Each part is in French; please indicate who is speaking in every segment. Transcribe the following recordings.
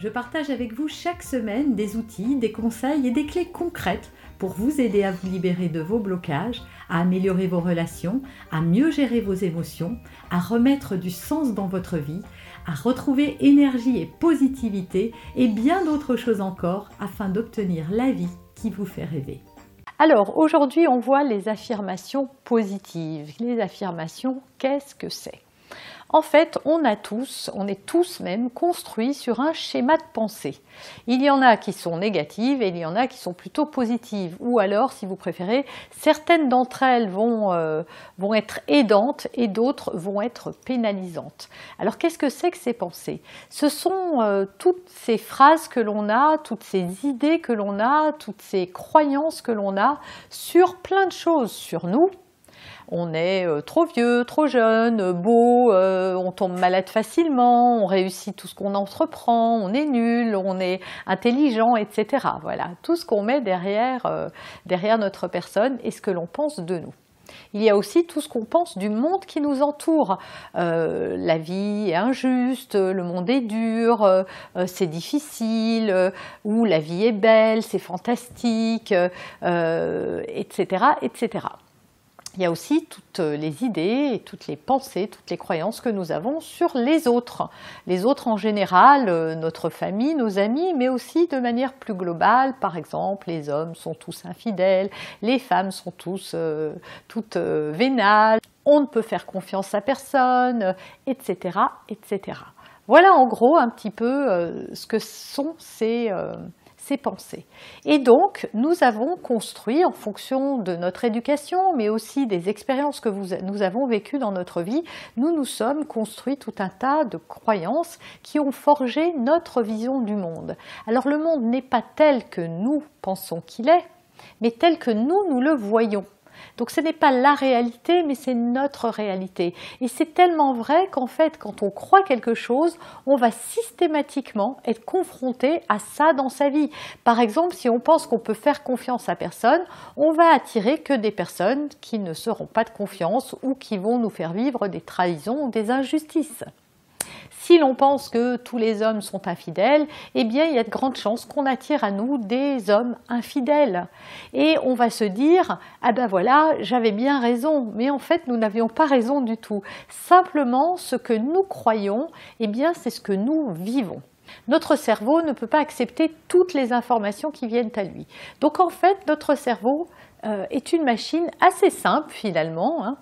Speaker 1: je partage avec vous chaque semaine des outils, des conseils et des clés concrètes pour vous aider à vous libérer de vos blocages, à améliorer vos relations, à mieux gérer vos émotions, à remettre du sens dans votre vie, à retrouver énergie et positivité et bien d'autres choses encore afin d'obtenir la vie qui vous fait rêver. Alors aujourd'hui on voit les affirmations positives. Les affirmations, qu'est-ce que c'est? En fait, on a tous, on est tous même construits sur un schéma de pensée. Il y en a qui sont négatives et il y en a qui sont plutôt positives. Ou alors, si vous préférez, certaines d'entre elles vont, euh, être aidantes et d'autres vont être pénalisantes. Alors, qu'est-ce que c'est que ces pensées? Ce sont euh, toutes ces phrases que l'on a, toutes ces idées que l'on a, toutes ces croyances que l'on a sur plein de choses, sur nous, on est euh, trop vieux, trop jeune, beau, euh, on tombe malade facilement, on réussit tout ce qu'on entreprend, on est nul, on est intelligent, etc. Voilà, tout ce qu'on met derrière, euh, derrière notre personne et ce que l'on pense de nous. Il y a aussi tout ce qu'on pense du monde qui nous entoure. la vie est injuste, le monde est dur, c'est difficile, ou la vie est belle, c'est fantastique, etc., etc il y a aussi toutes les idées et toutes les pensées, toutes les croyances que nous avons sur les autres. Les autres en général, euh, notre famille, nos amis, mais aussi de manière plus globale. Par exemple, les hommes sont tous infidèles, les femmes sont euh, toutes euh, vénales, on ne peut faire confiance à personne, etc., etc. Voilà en gros un petit peu ce que sont ces pensées. Et donc, nous avons construit, en fonction de notre éducation, mais aussi des expériences que nous avons vécues dans notre vie, nous nous sommes construits tout un tas de croyances qui ont forgé notre vision du monde. Alors le monde n'est pas tel que nous pensons qu'il est, mais tel que nous, nous le voyons. Donc ce n'est pas la réalité, mais c'est notre réalité. Et c'est tellement vrai qu'en fait, quand on croit quelque chose, on va systématiquement être confronté à ça dans sa vie. Par exemple, si on pense qu'on peut faire confiance à personne, on va attirer que des personnes qui ne seront pas de confiance ou qui vont nous faire vivre des trahisons ou des injustices. Si l'on pense que tous les hommes sont infidèles, eh bien il y a de grandes chances qu'on attire à nous des hommes infidèles. Et on va se dire ah ben voilà, j'avais bien raison, mais en fait nous n'avions pas raison du tout. Simplement ce que nous croyons, eh bien c'est ce que nous vivons. Notre cerveau ne peut pas accepter toutes les informations qui viennent à lui. Donc en fait, notre cerveau euh, est une machine assez simple finalement. Hein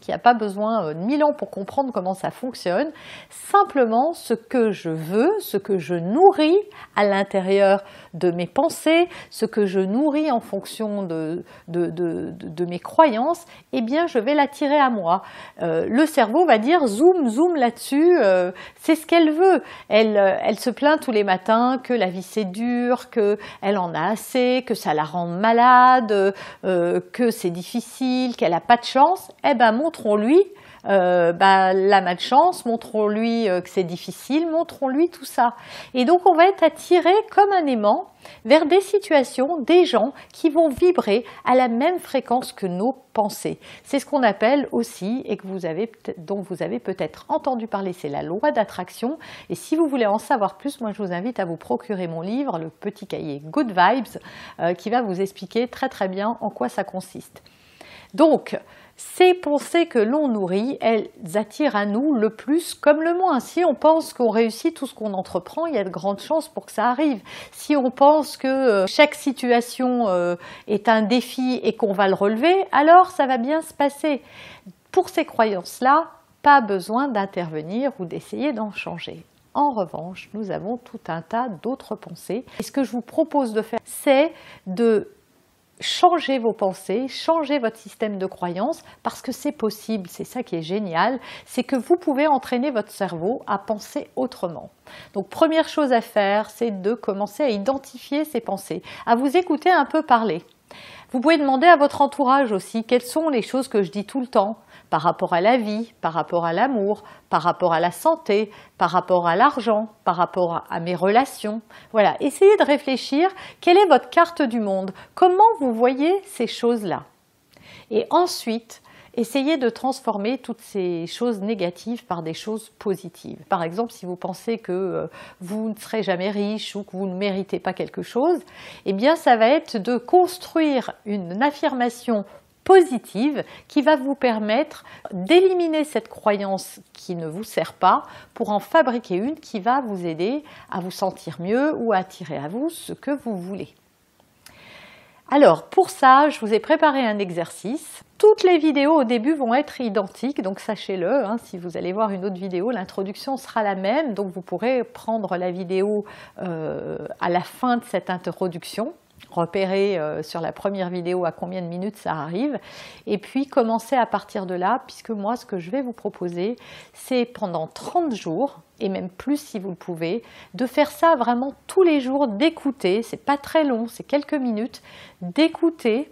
Speaker 1: qui n'a pas besoin euh, de mille ans pour comprendre comment ça fonctionne. Simplement, ce que je veux, ce que je nourris à l'intérieur de mes pensées, ce que je nourris en fonction de, de, mes croyances, eh bien, je vais l'attirer à moi. Euh, le cerveau va dire zoom, zoom là-dessus, euh, c'est ce qu'elle veut. Elle, elle se plaint tous les matins que la vie c'est dur, qu'elle en a assez, que ça la rend malade, que c'est difficile, qu'elle n'a pas de chance. Eh ben, mon montrons-lui euh, bah, la malchance, montrons-lui euh, que c'est difficile, montrons-lui tout ça. Et donc on va être attiré comme un aimant vers des situations, des gens qui vont vibrer à la même fréquence que nos pensées. C'est ce qu'on appelle aussi, et que vous avez, dont vous avez peut-être entendu parler, c'est la loi d'attraction. Et si vous voulez en savoir plus, moi je vous invite à vous procurer mon livre, le petit cahier Good Vibes, euh, qui va vous expliquer très très bien en quoi ça consiste. Donc, ces pensées que l'on nourrit, elles attirent à nous le plus comme le moins. Si on pense qu'on réussit tout ce qu'on entreprend, il y a de grandes chances pour que ça arrive. Si on pense que euh, chaque situation euh, est un défi et qu'on va le relever, alors ça va bien se passer. Pour ces croyances-là, pas besoin d'intervenir ou d'essayer d'en changer. En revanche, nous avons tout un tas d'autres pensées. Et ce que je vous propose de faire, c'est de changez vos pensées, changez votre système de croyance parce que c'est possible, c'est ça qui est génial, c'est que vous pouvez entraîner votre cerveau à penser autrement. Donc première chose à faire, c'est de commencer à identifier ces pensées, à vous écouter un peu parler. Vous pouvez demander à votre entourage aussi quelles sont les choses que je dis tout le temps par rapport à la vie, par rapport à l'amour, par rapport à la santé, par rapport à l'argent, par rapport à mes relations. Voilà, essayez de réfléchir quelle est votre carte du monde, comment vous voyez ces choses-là? Et ensuite, essayez de transformer toutes ces choses négatives par des choses positives. Par exemple, si vous pensez que euh, vous ne serez jamais riche ou que vous ne méritez pas quelque chose, eh bien ça va être de construire une affirmation positive qui va vous permettre d'éliminer cette croyance qui ne vous sert pas pour en fabriquer une qui va vous aider à vous sentir mieux ou à attirer à vous ce que vous voulez. Alors pour ça, je vous ai préparé un exercice. Toutes les vidéos au début vont être identiques, donc sachez-le, hein, si vous allez voir une autre vidéo, l'introduction sera la même, donc vous pourrez prendre la vidéo euh, à la fin de cette introduction repérer euh, sur la première vidéo à combien de minutes ça arrive, et puis commencer à partir de là, puisque moi ce que je vais vous proposer, c'est pendant 30 jours, et même plus si vous le pouvez, de faire ça vraiment tous les jours, d'écouter, c'est pas très long, c'est quelques minutes, d'écouter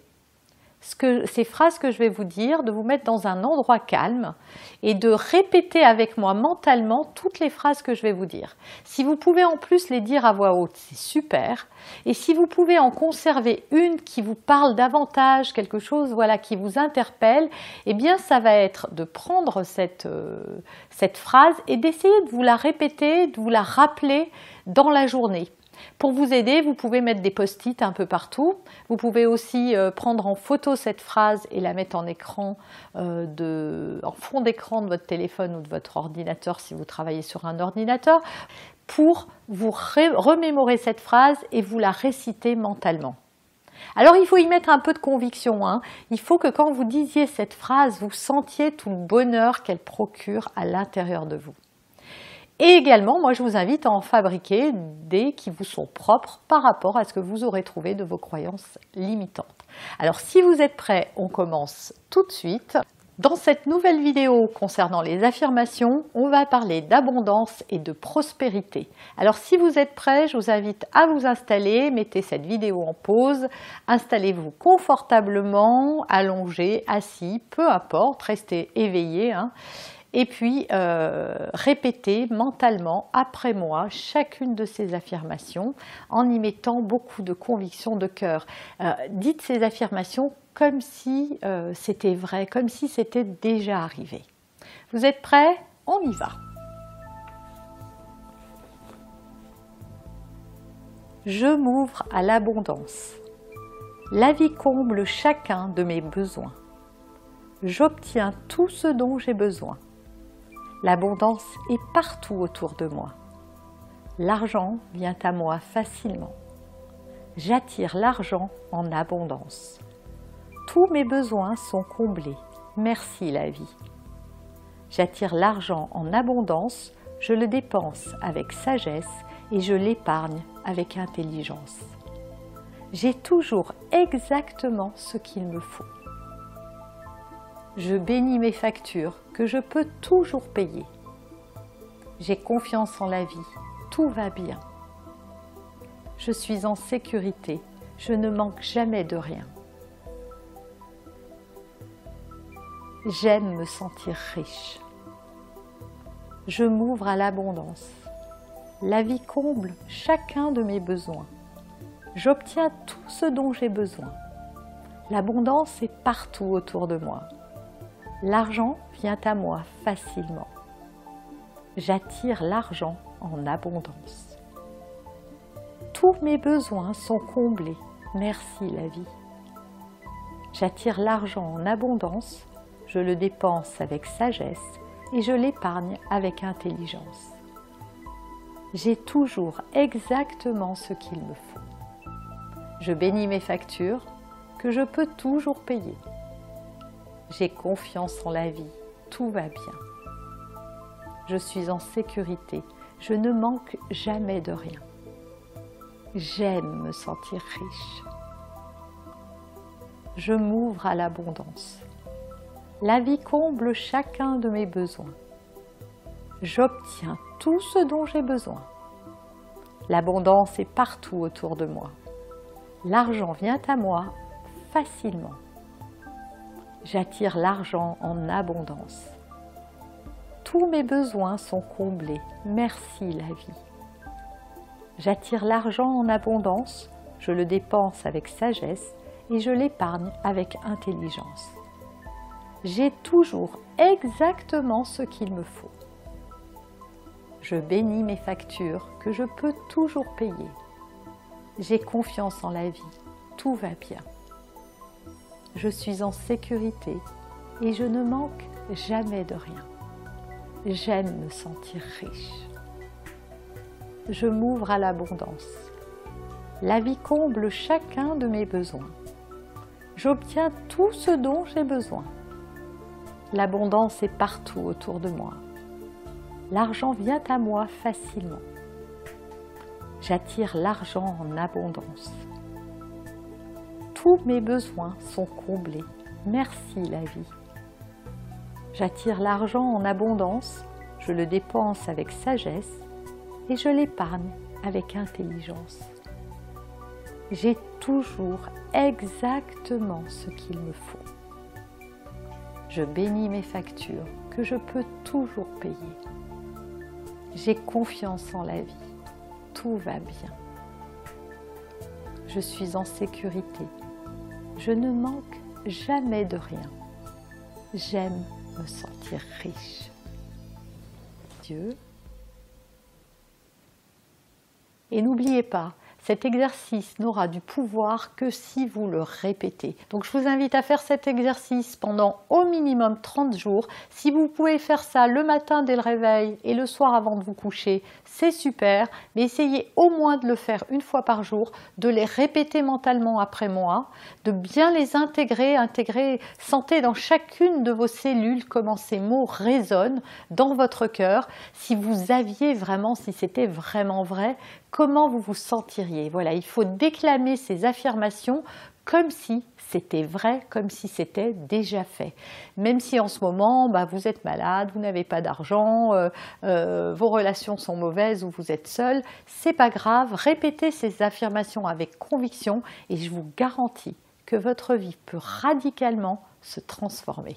Speaker 1: ces phrases que je vais vous dire, de vous mettre dans un endroit calme et de répéter avec moi mentalement toutes les phrases que je vais vous dire. Si vous pouvez en plus les dire à voix haute, c'est super. Et si vous pouvez en conserver une qui vous parle davantage, quelque chose voilà qui vous interpelle, eh bien ça va être de prendre cette, euh, cette phrase et d'essayer de vous la répéter, de vous la rappeler dans la journée. Pour vous aider, vous pouvez mettre des post-it un peu partout. Vous pouvez aussi euh, prendre en photo cette phrase et la mettre en écran, euh, en fond d'écran de votre téléphone ou de votre ordinateur si vous travaillez sur un ordinateur, pour vous remémorer cette phrase et vous la réciter mentalement. Alors il faut y mettre un peu de conviction. Hein. Il faut que quand vous disiez cette phrase, vous sentiez tout le bonheur qu'elle procure à l'intérieur de vous. Et également, moi, je vous invite à en fabriquer des qui vous sont propres par rapport à ce que vous aurez trouvé de vos croyances limitantes. Alors, si vous êtes prêts, on commence tout de suite. Dans cette nouvelle vidéo concernant les affirmations, on va parler d'abondance et de prospérité. Alors si vous êtes prêts, je vous invite à vous installer, mettez cette vidéo en pause, installez-vous confortablement, allongé, assis, peu importe, restez éveillé. Hein et puis euh, répétez mentalement après moi chacune de ces affirmations en y mettant beaucoup de conviction de cœur. Euh, dites ces affirmations comme si euh, c'était vrai, comme si c'était déjà arrivé. Vous êtes prêts? On y va. Je m'ouvre à l'abondance. La vie comble chacun de mes besoins. J'obtiens tout ce dont j'ai besoin. L'abondance est partout autour de moi. L'argent vient à moi facilement. J'attire l'argent en abondance. Tous mes besoins sont comblés. Merci la vie. J'attire l'argent en abondance, je le dépense avec sagesse et je l'épargne avec intelligence. J'ai toujours exactement ce qu'il me faut. Je bénis mes factures que je peux toujours payer. J'ai confiance en la vie, tout va bien. Je suis en sécurité, je ne manque jamais de rien. J'aime me sentir riche. Je m'ouvre à l'abondance. La vie comble chacun de mes besoins. J'obtiens tout ce dont j'ai besoin. L'abondance est partout autour de moi. L'argent vient à moi facilement. J'attire l'argent en abondance. Tous mes besoins sont comblés. Merci la vie. J'attire l'argent en abondance, je le dépense avec sagesse et je l'épargne avec intelligence. J'ai toujours exactement ce qu'il me faut. Je bénis mes factures que je peux toujours payer. J'ai confiance en la vie, tout va bien. Je suis en sécurité, je ne manque jamais de rien. J'aime me sentir riche. Je m'ouvre à l'abondance. La vie comble chacun de mes besoins. J'obtiens tout ce dont j'ai besoin. L'abondance est partout autour de moi. L'argent vient à moi facilement. J'attire l'argent en abondance. Tous mes besoins sont comblés. Merci la vie. J'attire l'argent en abondance, je le dépense avec sagesse et je l'épargne avec intelligence. J'ai toujours exactement ce qu'il me faut. Je bénis mes factures que je peux toujours payer. J'ai confiance en la vie, tout va bien. Je suis en sécurité et je ne manque jamais de rien. J'aime me sentir riche. Je m'ouvre à l'abondance. La vie comble chacun de mes besoins. J'obtiens tout ce dont j'ai besoin. L'abondance est partout autour de moi. L'argent vient à moi facilement. J'attire l'argent en abondance. Tous mes besoins sont comblés. Merci la vie. J'attire l'argent en abondance, je le dépense avec sagesse et je l'épargne avec intelligence. J'ai toujours exactement ce qu'il me faut. Je bénis mes factures que je peux toujours payer. J'ai confiance en la vie. Tout va bien. Je suis en sécurité. Je ne manque jamais de rien. J'aime me sentir riche. Dieu. Et n'oubliez pas, cet exercice n'aura du pouvoir que si vous le répétez. Donc je vous invite à faire cet exercice pendant au minimum 30 jours. Si vous pouvez faire ça le matin dès le réveil et le soir avant de vous coucher, c'est super, mais essayez au moins de le faire une fois par jour, de les répéter mentalement après moi, de bien les intégrer, intégrer, sentez dans chacune de vos cellules comment ces mots résonnent dans votre cœur. Si vous aviez vraiment, si c'était vraiment vrai, comment vous vous sentiriez. Voilà, il faut déclamer ces affirmations comme si c'était vrai, comme si c'était déjà fait. Même si en ce moment, bah, vous êtes malade, vous n'avez pas d'argent, euh, euh, vos relations sont mauvaises ou vous êtes seul, c'est pas grave. Répétez ces affirmations avec conviction et je vous garantis que votre vie peut radicalement se transformer.